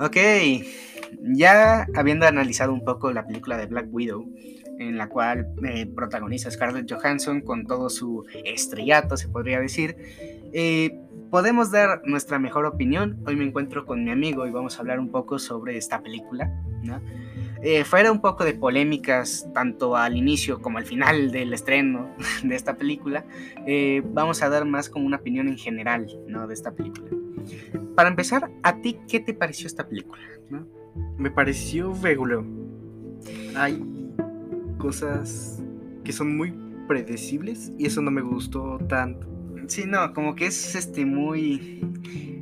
Ok, ya habiendo analizado un poco la película de Black Widow, en la cual eh, protagoniza Scarlett Johansson con todo su estrellato, se podría decir, eh, podemos dar nuestra mejor opinión. Hoy me encuentro con mi amigo y vamos a hablar un poco sobre esta película. ¿no? Eh, fuera un poco de polémicas tanto al inicio como al final del estreno de esta película, eh, vamos a dar más como una opinión en general ¿no? de esta película. Para empezar, ¿a ti qué te pareció esta película? ¿no? Me pareció regular. Hay cosas que son muy predecibles y eso no me gustó tanto. Sí, no, como que es este muy...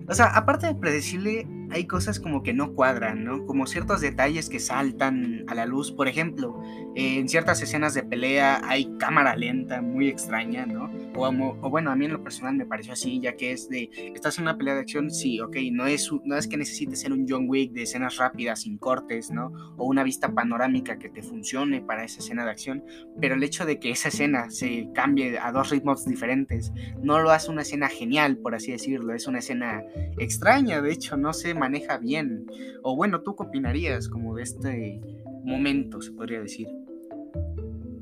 O sea, aparte de predecible, hay cosas como que no cuadran, ¿no? Como ciertos detalles que saltan a la luz. Por ejemplo, en ciertas escenas de pelea hay cámara lenta, muy extraña, ¿no? O, bueno, a mí en lo personal me pareció así, ya que es de, estás en una pelea de acción, sí, ok, no es, no es que necesites ser un John Wick de escenas rápidas, sin cortes, ¿no? O una vista panorámica que te funcione para esa escena de acción, pero el hecho de que esa escena se cambie a dos ritmos diferentes, no lo hace una escena genial, por así decirlo, es una escena extraña, de hecho, no se maneja bien. O bueno, ¿tú qué opinarías como de este momento, se podría decir?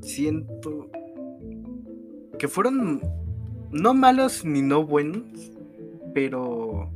Siento que fueron no malos ni no buenos, pero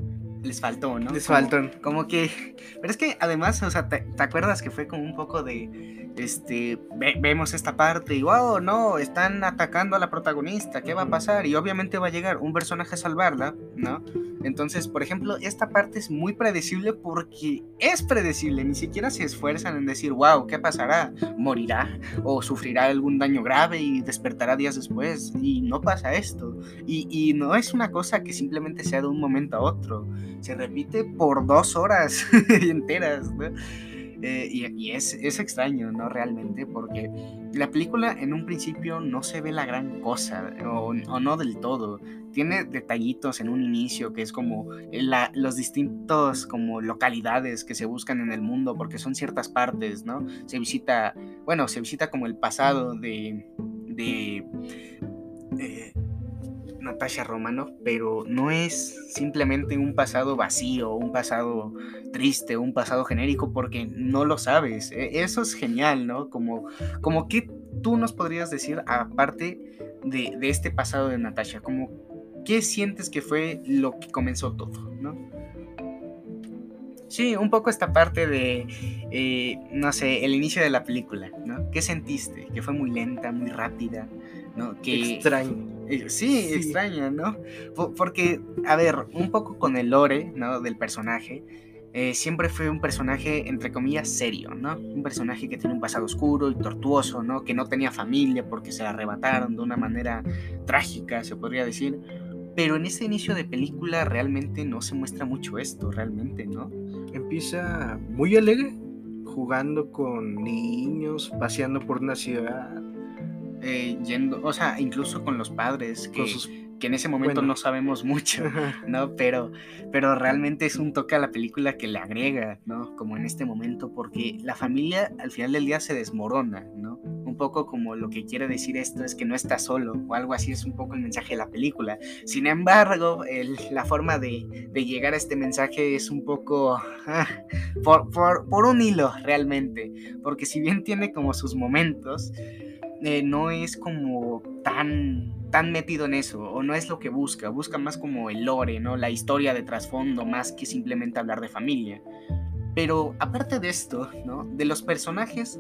les faltó, ¿no? Les faltó. Como que. Pero es que además, o sea, te, acuerdas que fue como un poco de. Este. vemos esta parte y wow, no, están atacando a la protagonista, ¿qué va a pasar? Y obviamente va a llegar un personaje a salvarla, ¿no? Entonces, por ejemplo, esta parte es muy predecible porque es predecible, ni siquiera se esfuerzan en decir, wow, ¿qué pasará? ¿Morirá? ¿O sufrirá algún daño grave y despertará días después? Y no pasa esto. Y, y no es una cosa que simplemente sea de un momento a otro, se repite por dos horas enteras, ¿no? Eh, y, es, extraño, ¿no? Realmente, porque la película en un principio no se ve la gran cosa, o, no del todo. Tiene detallitos en un inicio que es como los distintos como localidades que se buscan en el mundo, porque son ciertas partes, ¿no? Se visita, bueno, se visita como el pasado de... de eh, Natasha Romano, pero no es simplemente un pasado vacío, un pasado triste, un pasado genérico, porque no lo sabes. E, eso es genial, ¿no? Como, como que tú nos podrías decir, aparte de, este pasado de Natasha, como qué sientes que fue lo que comenzó todo, ¿no? Sí, un poco esta parte de, eh, no sé, el inicio de la película, ¿no? ¿Qué sentiste? Que fue muy lenta, muy rápida, ¿no? Que, Extraño eh, sí, extraña, ¿no? Porque, a ver, un poco con el lore, ¿no? Del personaje, eh, siempre fue un personaje, entre comillas, serio, ¿no? Un personaje que tiene un pasado oscuro y tortuoso, ¿no? Que no tenía familia porque se la arrebataron de una manera trágica, se podría decir. Pero en este inicio de película realmente no se muestra mucho esto, realmente, ¿no? Empieza muy alegre, jugando con niños, paseando por una ciudad, eh, yendo, o sea, incluso con los padres, que, que en ese momento no sabemos mucho, ¿no? Pero, pero realmente es un toque a la película que le agrega, ¿no? Como en este momento, porque la familia al final del día se desmorona, ¿no? Un poco como lo que quiere decir esto es que no está solo, o algo así es un poco el mensaje de la película. Sin embargo, la forma de, de, llegar a este mensaje es un poco ah, por, por, por un hilo, realmente, porque si bien tiene como sus momentos, eh, no es como tan, tan metido en eso, o no es lo que busca, busca más como el lore, ¿no? La historia de trasfondo, más que simplemente hablar de familia. Pero aparte de esto, ¿no? De los personajes,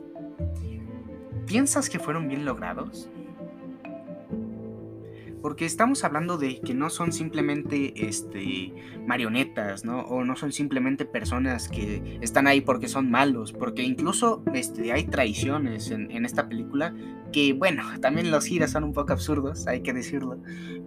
¿piensas que fueron bien logrados? Porque estamos hablando de que no son simplemente este, marionetas, ¿no? O no son simplemente personas que están ahí porque son malos. Porque incluso este, hay traiciones en, en esta película que bueno, también los giros son un poco absurdos, hay que decirlo,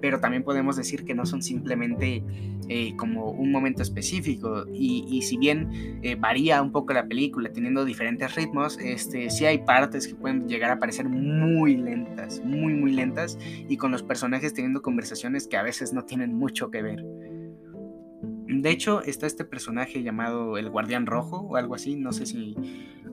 pero también podemos decir que no son simplemente eh, como un momento específico y, si bien eh, varía un poco la película teniendo diferentes ritmos, este, sí hay partes que pueden llegar a parecer muy lentas, muy muy lentas y con los personajes teniendo conversaciones que a veces no tienen mucho que ver. De hecho, está este personaje llamado el Guardián Rojo o algo así, no sé si...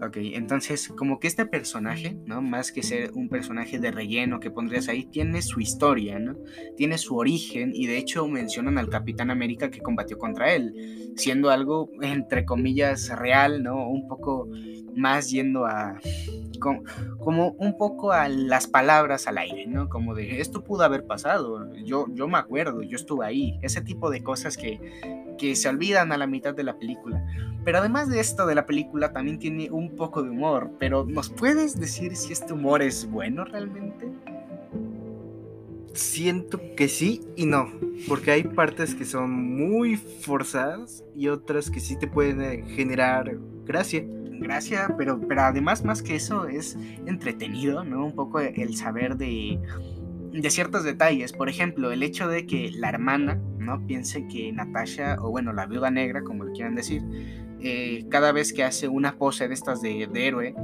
Ok, entonces como que este personaje, ¿no? Más que ser un personaje de relleno que pondrías ahí, tiene su historia, ¿no? Tiene su origen y de hecho mencionan al Capitán América que combatió contra él, siendo algo entre comillas real, ¿no? Un poco más yendo a como, un poco a las palabras al aire, ¿no? Como de esto pudo haber pasado, yo, yo me acuerdo, yo estuve ahí, ese tipo de cosas que, que se olvidan a la mitad de la película. Pero además de esto de la película también tiene un poco de humor, pero ¿nos puedes decir si este humor es bueno realmente? Siento que sí y no, porque hay partes que son muy forzadas y otras que sí te pueden eh, generar gracia gracia, pero, pero además más que eso es entretenido, ¿no? Un poco el saber de, de ciertos detalles. Por ejemplo, el hecho de que la hermana, ¿no? Piense que Natasha, o bueno, la viuda negra, como le quieran decir, eh, cada vez que hace una pose de estas de, héroe,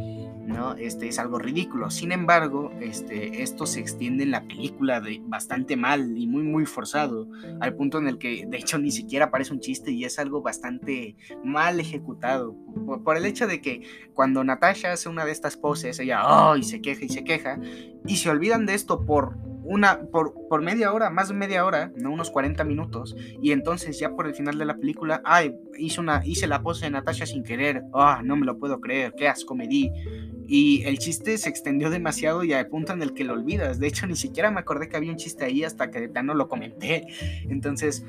¿no? Este es algo ridículo. Sin embargo, este, esto se extiende en la película de bastante mal y muy, muy forzado, al punto en el que de hecho ni siquiera parece un chiste y es algo bastante mal ejecutado. Por, el hecho de que cuando Natasha hace una de estas poses, ella ¡ay! se queja y se queja, y se olvidan de esto por una por, por, media hora, más de media hora, no unos 40 minutos, y entonces ya por el final de la película, ay, hice una hice la pose de Natasha sin querer. Ah, no me lo puedo creer, qué asco me di. Y el chiste se extendió demasiado y al punto en el que lo olvidas. De hecho, ni siquiera me acordé que había un chiste ahí hasta que de plano lo comenté. Entonces,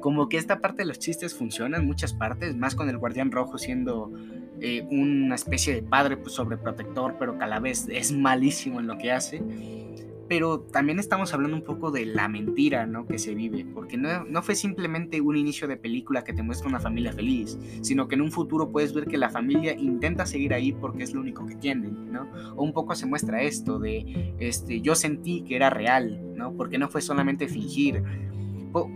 como que esta parte de los chistes funciona en muchas partes, más con el guardián rojo siendo eh, una especie de padre pues, sobreprotector, pero que a la vez es malísimo en lo que hace pero también estamos hablando un poco de la mentira ¿no? que se vive, porque no, no, fue simplemente un inicio de película que te muestra una familia feliz, sino que en un futuro puedes ver que la familia intenta seguir ahí porque es lo único que tienen, ¿no? O un poco se muestra esto de, este, yo sentí que era real, ¿no? Porque no fue solamente fingir,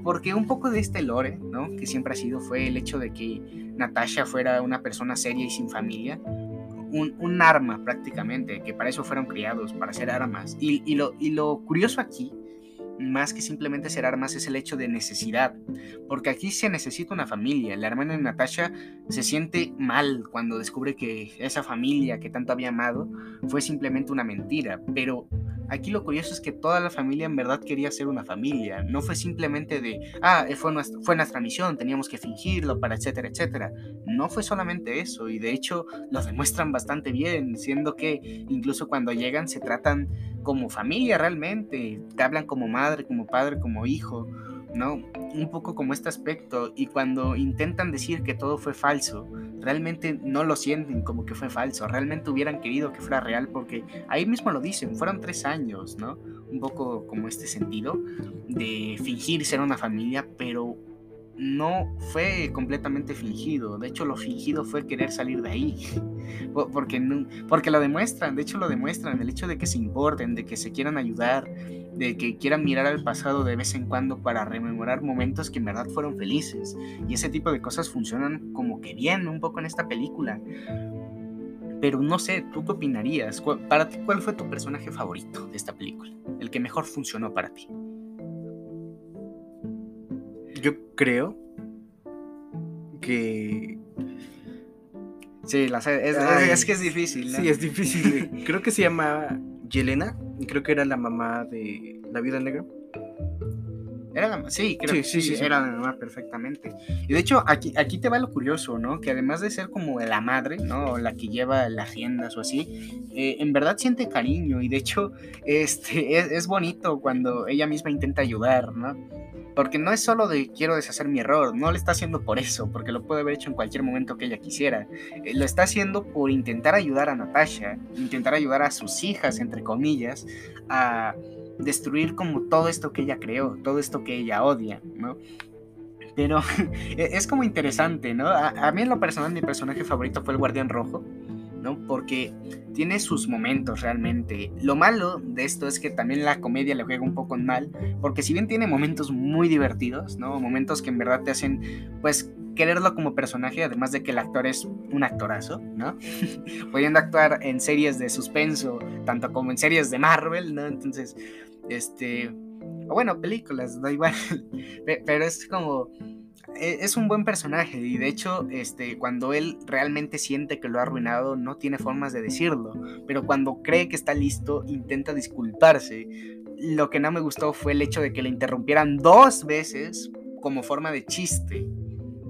porque un poco de este lore, ¿no? Que siempre ha sido fue el hecho de que Natasha fuera una persona seria y sin familia, un, arma prácticamente, que para eso fueron criados, para hacer armas. Y, lo, y lo curioso aquí, más que simplemente ser armas, es el hecho de necesidad, porque aquí se necesita una familia. La hermana de Natasha se siente mal cuando descubre que esa familia que tanto había amado fue simplemente una mentira, pero Aquí lo curioso es que toda la familia en verdad quería ser una familia. No fue simplemente de, ah, eh, fue nuestra, fue nuestra misión, teníamos que fingirlo para etcétera, etcétera. No fue solamente eso y de hecho lo demuestran bastante bien, siendo que incluso cuando llegan se tratan como familia realmente. Te hablan como madre, como padre, como hijo. ¿No? Un poco como este aspecto y cuando intentan decir que todo fue falso, realmente no lo sienten como que fue falso, realmente hubieran querido que fuera real porque ahí mismo lo dicen, fueron tres años, ¿no? Un poco como este sentido de fingir ser una familia, pero no fue completamente fingido. De hecho, lo fingido fue querer salir de ahí. Porque, porque lo demuestran, de hecho lo demuestran, el hecho de que se importen, de que se quieran ayudar, de que quieran mirar al pasado de vez en cuando para rememorar momentos que en verdad fueron felices. Y ese tipo de cosas funcionan como que bien un poco en esta película. Pero no sé, ¿tú qué opinarías? Para ti, ¿cuál fue tu personaje favorito de esta película? El que mejor funcionó para ti. Yo creo que... Sí, es, que es difícil. Sí, es difícil. creo que se llama Yelena, creo que era la mamá de la vida negra. Era la, sí, creo sí, sí, sí, era la mamá perfectamente. Y de hecho, aquí, aquí te va lo curioso, ¿no? Que además de ser como la madre, ¿no? La que lleva las riendas o así, eh, en verdad siente cariño y de hecho este, es, es bonito cuando ella misma intenta ayudar, ¿no? Porque no es solo de quiero deshacer mi error, no lo está haciendo por eso, porque lo puede haber hecho en cualquier momento que ella quisiera. Eh, lo está haciendo por intentar ayudar a Natasha, intentar ayudar a sus hijas, entre comillas, a destruir como todo esto que ella creó, todo esto que ella odia, ¿no? Pero e-, es como interesante, ¿no? A, a, mí en lo personal mi personaje favorito fue el Guardián Rojo. Porque tiene sus momentos realmente. Lo malo de esto es que también la comedia le juega un poco mal, porque si bien tiene momentos muy divertidos, ¿no? Momentos que en verdad te hacen, pues, quererlo como personaje, además de que el actor es un actorazo, ¿no? Pudiendo actuar en series de suspenso, tanto como en series de Marvel, ¿no? Entonces, este, o bueno, películas, da igual, pero es como es un buen personaje y de hecho, este, cuando él realmente siente que lo ha arruinado, no tiene formas de decirlo, pero cuando cree que está listo, intenta disculparse. Lo que no me gustó fue el hecho de que le interrumpieran dos veces como forma de chiste.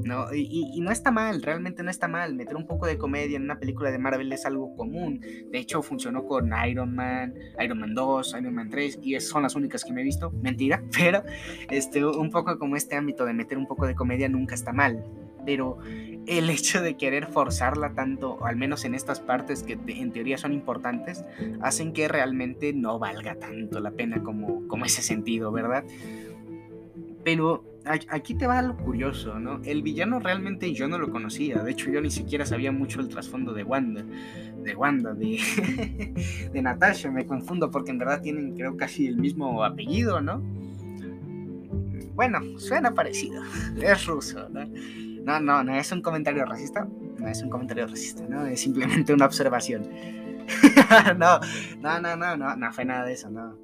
¿No? Y, no está mal, realmente no está mal. Meter un poco de comedia en una película de Marvel es algo común. De hecho, funcionó con Iron Man, Iron Man 2, Iron Man 3, y son las únicas que me he visto. Mentira, pero este, un poco como este ámbito de meter un poco de comedia nunca está mal. Pero el hecho de querer forzarla tanto, al menos en estas partes que en teoría son importantes, hacen que realmente no valga tanto la pena como, como ese sentido, ¿verdad? Pero aquí te va lo curioso, ¿no? El villano realmente yo no lo conocía. De hecho, yo ni siquiera sabía mucho el trasfondo de Wanda. De Wanda, de, de Natasha. Me confundo porque en verdad tienen, creo, casi el mismo apellido, ¿no? Bueno, suena parecido. Es ruso, ¿no? No, no, no es un comentario racista. No es un comentario racista, ¿no? Es simplemente una observación. no, no, no, no, no, no fue nada de eso, no.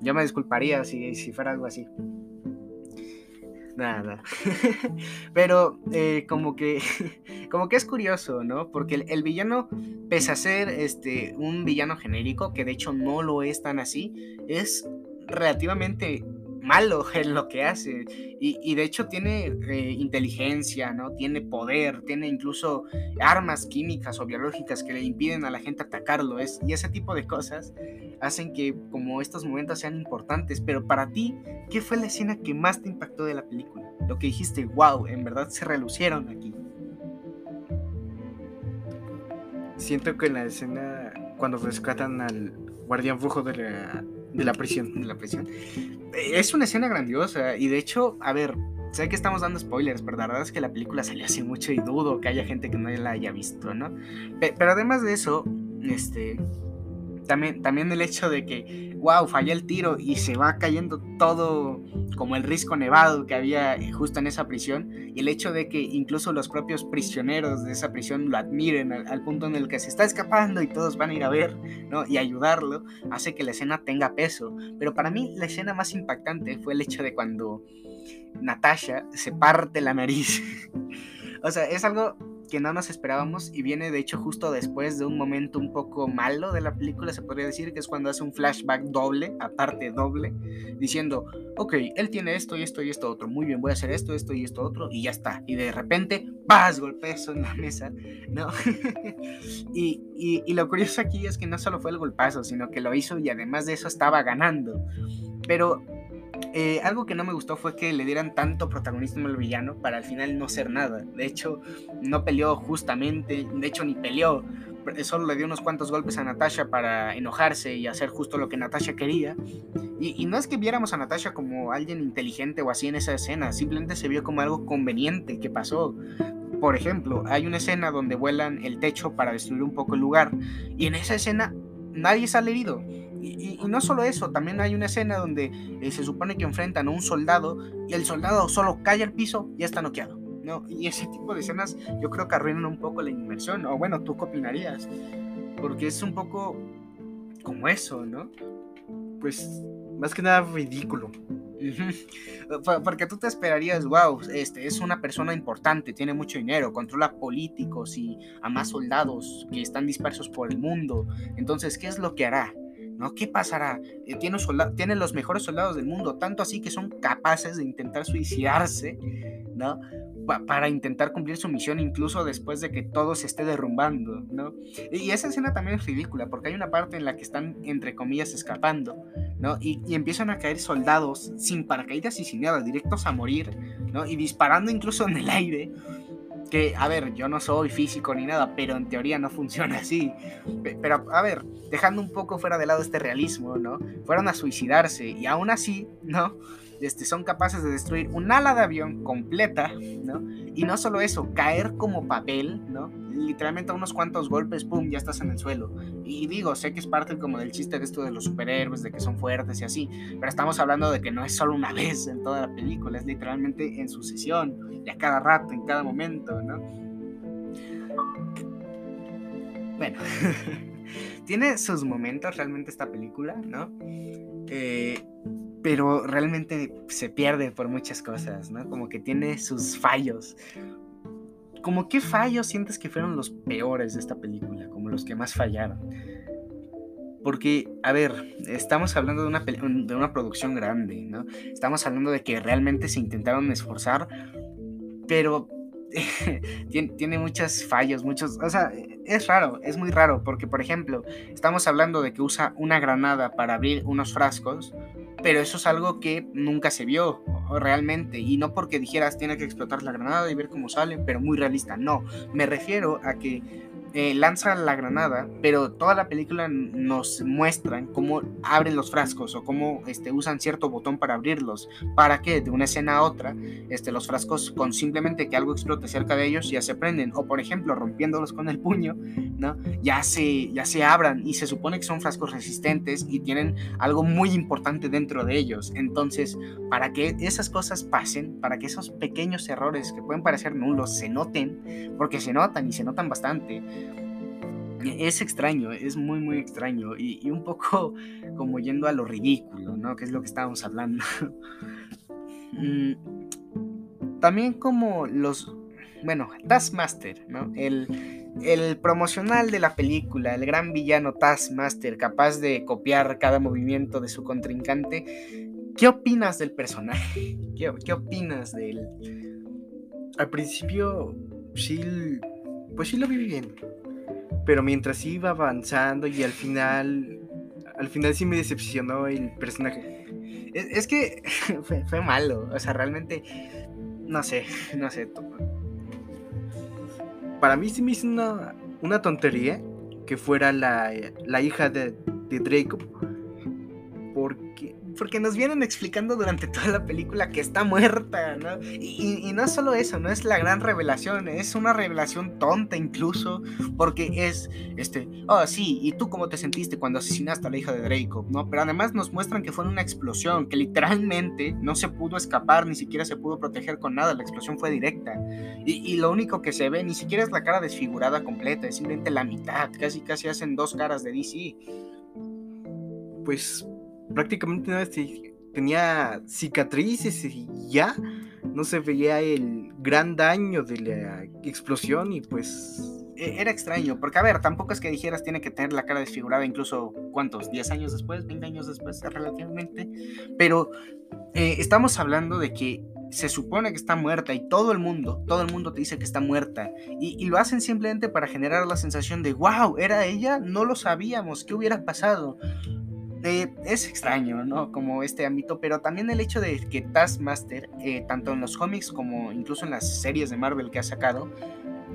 Yo me disculparía si, si fuera algo así. Nada. Pero eh, como que. Como que es curioso, ¿no? Porque el, villano, pese a ser este, un villano genérico, que de hecho no lo es tan así, es relativamente malo en lo que hace. Y, de hecho tiene eh, inteligencia, ¿no? Tiene poder, tiene incluso armas químicas o biológicas que le impiden a la gente atacarlo. Es, y ese tipo de cosas hacen que como estos momentos sean importantes. Pero para ti, ¿qué fue la escena que más te impactó de la película? Lo que dijiste, wow, en verdad se relucieron aquí. Siento que en la escena cuando rescatan al guardián brujo de la, de la prisión. De la prisión. Es una escena grandiosa y de hecho, a ver, sé que estamos dando spoilers, pero la verdad es que la película salió hace mucho y dudo que haya gente que no la haya visto, ¿no? Pero además de eso, este, también, también el hecho de que, wow, falló el tiro y se va cayendo todo como el risco nevado que había justo en esa prisión, y el hecho de que incluso los propios prisioneros de esa prisión lo admiren al, punto en el que se está escapando y todos van a ir a ver, ¿no? Y ayudarlo, hace que la escena tenga peso. Pero para mí la escena más impactante fue el hecho de cuando Natasha se parte la nariz. o sea, es algo que no nos esperábamos y viene de hecho justo después de un momento un poco malo de la película, se podría decir, que es cuando hace un flashback doble, aparte doble, diciendo, ok, él tiene esto y esto y esto otro, muy bien, voy a hacer esto, esto y esto otro y ya está. Y de repente, ¡paz! Golpezo en la mesa, ¿no? y, y lo curioso aquí es que no solo fue el golpazo, sino que lo hizo y además de eso estaba ganando. Pero eh, algo que no me gustó fue que le dieran tanto protagonismo al villano para al final no ser nada. De hecho, no peleó justamente, de hecho ni peleó. Solo le dio unos cuantos golpes a Natasha para enojarse y hacer justo lo que Natasha quería. Y, y, no es que viéramos a Natasha como alguien inteligente o así en esa escena, simplemente se vio como algo conveniente que pasó. Por ejemplo, hay una escena donde vuelan el techo para destruir un poco el lugar y en esa escena nadie sale herido y, no solo eso, también hay una escena donde eh, se supone que enfrentan a un soldado y el soldado solo cae al piso y ya está noqueado. ¿no? Y ese tipo de escenas yo creo que arruinan un poco la inmersión. O bueno, ¿tú qué opinarías? Porque es un poco como eso, ¿no? Pues más que nada ridículo. Porque tú te esperarías, wow, este es una persona importante, tiene mucho dinero, controla políticos y a más soldados que están dispersos por el mundo. Entonces, ¿qué es lo que hará? ¿No? ¿Qué pasará? Eh, tiene, los mejores soldados del mundo, tanto así que son capaces de intentar suicidarse, ¿no? para intentar cumplir su misión incluso después de que todo se esté derrumbando, ¿no? Y esa escena también es ridícula porque hay una parte en la que están, entre comillas, escapando, ¿no? Y, y empiezan a caer soldados sin paracaídas y sin nada, directos a morir, ¿no? Y disparando incluso en el aire, que, a ver, yo no soy físico ni nada, pero en teoría no funciona así. Pero, a ver, dejando un poco fuera de lado este realismo, ¿no? Fueron a suicidarse y aún así, ¿no? Este, son capaces de destruir un ala de avión completa, ¿no? Y no solo eso, caer como papel, ¿no? Literalmente a unos cuantos golpes, ¡pum!, ya estás en el suelo. Y digo, sé que es parte como del chiste de esto de los superhéroes, de que son fuertes y así, pero estamos hablando de que no es solo una vez en toda la película, es literalmente en sucesión, y a cada rato, en cada momento, ¿no? Bueno, tiene sus momentos realmente esta película, ¿no? Eh, pero realmente se pierde por muchas cosas, ¿no? Como que tiene sus fallos. Como qué fallos sientes que fueron los peores de esta película, como los que más fallaron. Porque, a ver, estamos hablando de una, de una producción grande, ¿no? Estamos hablando de que realmente se intentaron esforzar, pero tiene, tiene, muchos fallos, muchos... O sea, es raro, es muy raro, porque, por ejemplo, estamos hablando de que usa una granada para abrir unos frascos, pero eso es algo que nunca se vio realmente. Y no porque dijeras tiene que explotar la granada y ver cómo sale, pero muy realista. No, me refiero a que eh, lanza la granada, pero toda la película nos muestran cómo abren los frascos o cómo este, usan cierto botón para abrirlos. ¿Para que De una escena a otra, este, los frascos con simplemente que algo explote cerca de ellos ya se prenden. O por ejemplo, rompiéndolos con el puño, ¿no? Ya se, ya se abran y se supone que son frascos resistentes y tienen algo muy importante dentro de ellos. Entonces, para que esas cosas pasen, para que esos pequeños errores que pueden parecer nulos se noten, porque se notan y se notan bastante, es extraño, es muy, muy extraño y, un poco como yendo a lo ridículo, ¿no? Que es lo que estábamos hablando. Mm, también como los, bueno, Taskmaster, ¿no? El, el promocional de la película, el gran villano Taskmaster, capaz de copiar cada movimiento de su contrincante. ¿Qué opinas del personaje? ¿Qué, qué opinas de él? Al principio, sí, pues sí lo vi bien pero mientras iba avanzando y al final, al final sí me decepcionó el personaje. Es, que fue, malo, o sea, realmente, no sé, no sé. Para mí sí me hizo una, una tontería que fuera la, la hija de, de Draco. Porque nos vienen explicando durante toda la película que está muerta, ¿no? Y, no solo eso, no es la gran revelación, es una revelación tonta incluso, porque es, este, oh sí, ¿y tú cómo te sentiste cuando asesinaste a la hija de Draco? ¿No? Pero además nos muestran que fue una explosión, que literalmente no se pudo escapar, ni siquiera se pudo proteger con nada, la explosión fue directa. Y, y lo único que se ve ni siquiera es la cara desfigurada completa, es simplemente la mitad, casi casi hacen dos caras de DC. Pues prácticamente nada, tenía cicatrices y ya no se veía el gran daño de la explosión y pues e, era extraño, porque a ver, tampoco es que dijeras tiene que tener la cara desfigurada incluso, ¿cuántos? ¿10 años después? ¿20 años después? Relativamente. Pero eh, estamos hablando de que se supone que está muerta y todo el mundo, todo el mundo te dice que está muerta. Y, y, lo hacen simplemente para generar la sensación de, wow, era ella, no lo sabíamos, ¿qué hubiera pasado? Es extraño, ¿no? Como este ámbito, pero también el hecho de que Taskmaster, eh, tanto en los cómics como incluso en las series de Marvel que ha sacado,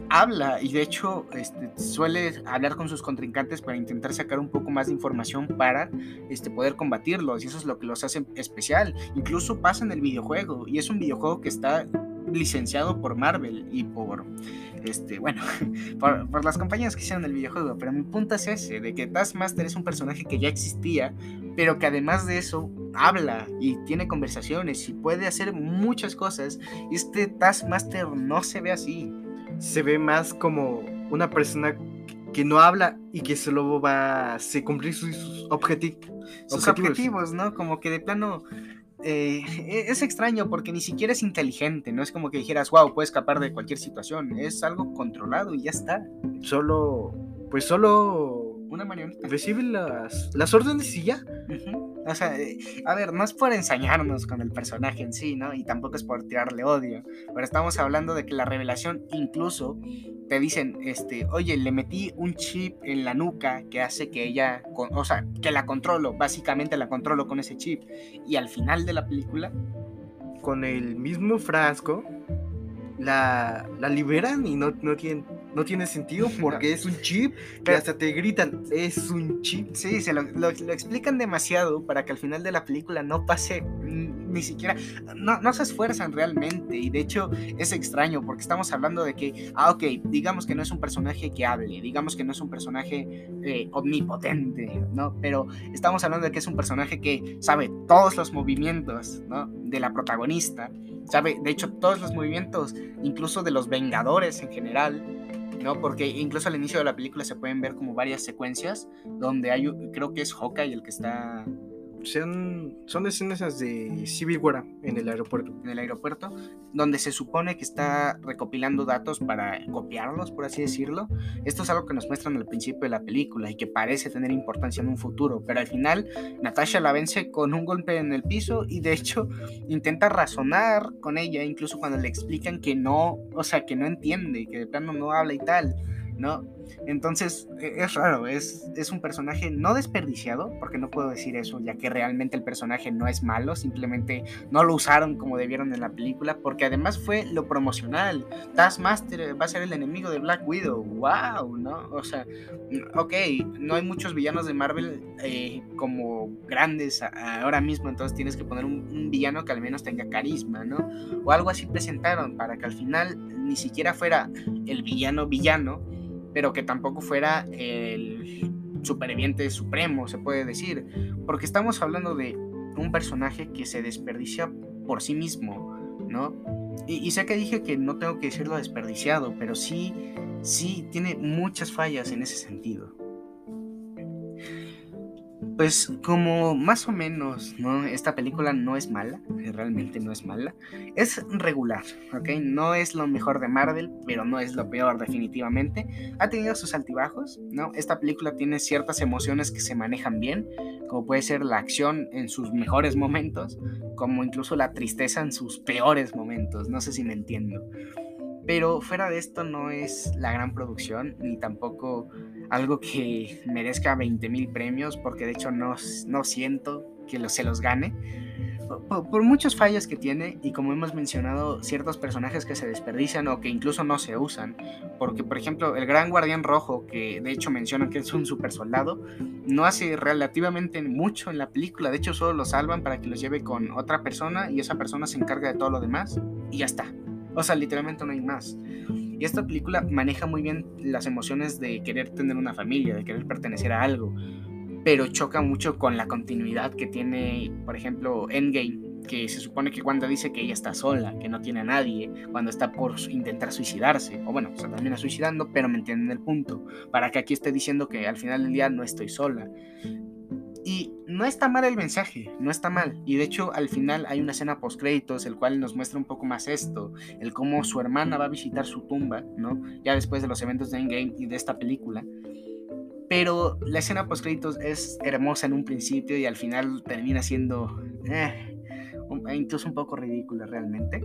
habla y de hecho este, suele hablar con sus contrincantes para intentar sacar un poco más de información para este, poder combatirlos y eso es lo que los hace especial. Incluso pasa en el videojuego y es un videojuego que está licenciado por Marvel y por este, bueno, por, las compañías que hicieron el videojuego, pero mi punto es ese, de que Taskmaster es un personaje que ya existía, pero que además de eso habla y tiene conversaciones y puede hacer muchas cosas, y este Taskmaster no se ve así. Se ve más como una persona que no habla y que solo va a cumplir sus, objetivos. Sus objetivos, ¿no? Como que de plano eh, e-, es extraño porque ni siquiera es inteligente, no es como que dijeras, wow, puede escapar de cualquier situación, es algo controlado y ya está. Solo, pues solo una marioneta. Recibe las, las órdenes y ya. O sea, eh, a ver, no es por ensañarnos con el personaje en sí, ¿no? Y tampoco es por tirarle odio. Pero estamos hablando de que la revelación incluso te dicen, este, oye, le metí un chip en la nuca que hace que ella, o sea, que la controlo, básicamente la controlo con ese chip. Y al final de la película... Con el mismo frasco, la, la liberan y no, no tienen no tiene sentido porque es un chip que hasta te gritan, es un chip. Sí, se lo, lo, explican demasiado para que al final de la película no pase ni siquiera, no, no, se esfuerzan realmente y de hecho es extraño porque estamos hablando de que, ah, ok, digamos que no es un personaje que hable, digamos que no es un personaje eh, omnipotente, ¿no? Pero estamos hablando de que es un personaje que sabe todos los movimientos, ¿no? De la protagonista, sabe, de hecho, todos los movimientos, incluso de los Vengadores en general, ¿no? Porque incluso al inicio de la película se pueden ver como varias secuencias donde hay, creo que es Hawkeye el que está Son, son escenas de Civil War en el aeropuerto. En el aeropuerto, donde se supone que está recopilando datos para copiarlos, por así decirlo. Esto es algo que nos muestran al principio de la película y que parece tener importancia en un futuro, pero al final Natasha la vence con un golpe en el piso y de hecho intenta razonar con ella, incluso cuando le explican que no, o sea, que no entiende, que de plano no habla y tal. ¿No? Entonces e, es raro, es, es un personaje no desperdiciado, porque no puedo decir eso, ya que realmente el personaje no es malo, simplemente no lo usaron como debieron en la película, porque además fue lo promocional. Taskmaster va a ser el enemigo de Black Widow, wow, ¿no? O sea, ok, no hay muchos villanos de Marvel eh, como grandes ahora mismo, entonces tienes que poner un, un villano que al menos tenga carisma, ¿no? O algo así presentaron para que al final ni siquiera fuera el villano villano, pero que tampoco fuera el superviviente supremo, se puede decir, porque estamos hablando de un personaje que se desperdicia por sí mismo, ¿no? Y, sé que dije que no tengo que decirlo desperdiciado, pero sí, sí tiene muchas fallas en ese sentido. Pues como más o menos, ¿no? Esta película no es mala, realmente no es mala. Es regular, ¿ok? No es lo mejor de Marvel, pero no es lo peor definitivamente. Ha tenido sus altibajos, ¿no? Esta película tiene ciertas emociones que se manejan bien, como puede ser la acción en sus mejores momentos, como incluso la tristeza en sus peores momentos, no sé si me entiendo. Pero fuera de esto no es la gran producción, ni tampoco algo que merezca 20 mil premios, porque de hecho no, no siento que se los gane. Por, muchos fallos que tiene y como hemos mencionado, ciertos personajes que se desperdician o que incluso no se usan. Porque, por ejemplo, el Gran Guardián Rojo, que de hecho mencionan que es un super soldado, no hace relativamente mucho en la película. De hecho, solo lo salvan para que los lleve con otra persona y esa persona se encarga de todo lo demás y ya está. O sea, literalmente no hay más. Y esta película maneja muy bien las emociones de querer tener una familia, de querer pertenecer a algo, pero choca mucho con la continuidad que tiene, por ejemplo, Endgame, que se supone que cuando dice que ella está sola, que no tiene a nadie, cuando está por intentar suicidarse, o bueno, se termina suicidando, pero me entienden el punto, para que aquí esté diciendo que al final del día no estoy sola. Y no está mal el mensaje, no está mal. Y de hecho al final hay una escena post créditos el cual nos muestra un poco más esto, el cómo su hermana va a visitar su tumba, ¿no? Ya después de los eventos de Endgame y de esta película. Pero la escena post créditos es hermosa en un principio y al final termina siendo eh, un poco ridícula realmente.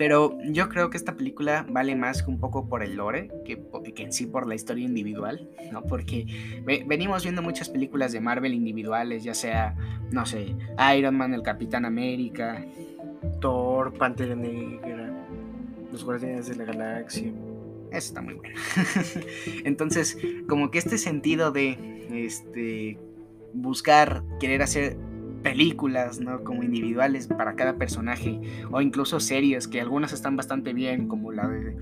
Pero yo creo que esta película vale más que un poco por el lore que, que en sí por la historia individual, ¿no? Porque venimos viendo muchas películas de Marvel individuales, ya sea, no sé, Iron Man, el Capitán América, Thor, Pantera Negra, Los Guardianes de la Galaxia. Eso está muy bueno. Entonces, como que este sentido de este buscar querer hacer películas, ¿no? Como individuales para cada personaje, o incluso series, que algunas están bastante bien, como la de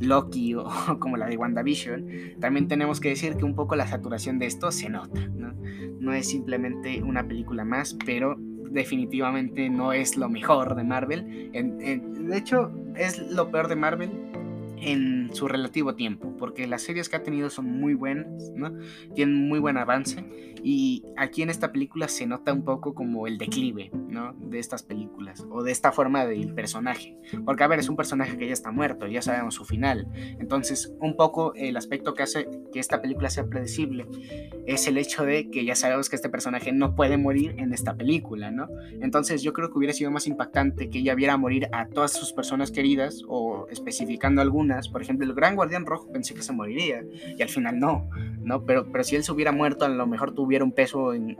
Loki o como la de WandaVision, también tenemos que decir que un poco la saturación de esto se nota, ¿no? No es simplemente una película más, pero definitivamente no es lo mejor de Marvel. de hecho, es lo peor de Marvel en su relativo tiempo, porque las series que ha tenido son muy buenas, ¿no? Tienen muy buen avance y aquí en esta película se nota un poco como el declive, ¿no? De estas películas o de esta forma del personaje, porque a ver, es un personaje que ya está muerto, ya sabemos su final, entonces un poco el aspecto que hace que esta película sea predecible es el hecho de que ya sabemos que este personaje no puede morir en esta película, ¿no? Entonces yo creo que hubiera sido más impactante que ella viera morir a todas sus personas queridas o especificando por ejemplo, el Gran Guardián Rojo pensé que se moriría y al final no, ¿no? Pero, pero si él se hubiera muerto, a lo mejor tuviera un peso en,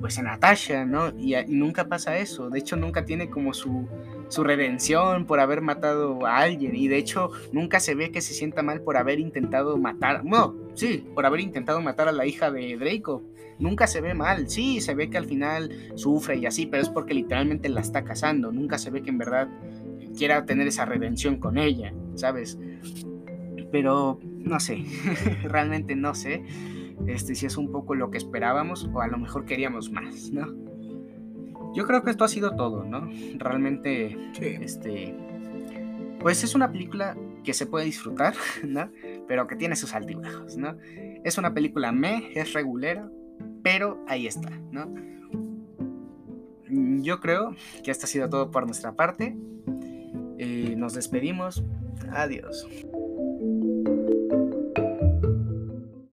pues en Natasha, ¿no? Y, nunca pasa eso. De hecho, nunca tiene como su, su redención por haber matado a alguien. Y de hecho, nunca se ve que se sienta mal por haber intentado matar. No, sí, por haber intentado matar a la hija de Draco. Nunca se ve mal. Sí, se ve que al final sufre y así, pero es porque literalmente la está cazando. Nunca se ve que en verdad quiera tener esa redención con ella, ¿sabes? Pero no sé, realmente no sé este, si es un poco lo que esperábamos o a lo mejor queríamos más, ¿no? Yo creo que esto ha sido todo, ¿no? Realmente, este, pues es una película que se puede disfrutar, ¿no? Pero que tiene sus altibajos, ¿no? Es una película me, es regulera, pero ahí está, ¿no? Yo creo que esto ha sido todo por nuestra parte. Nos despedimos. Adiós.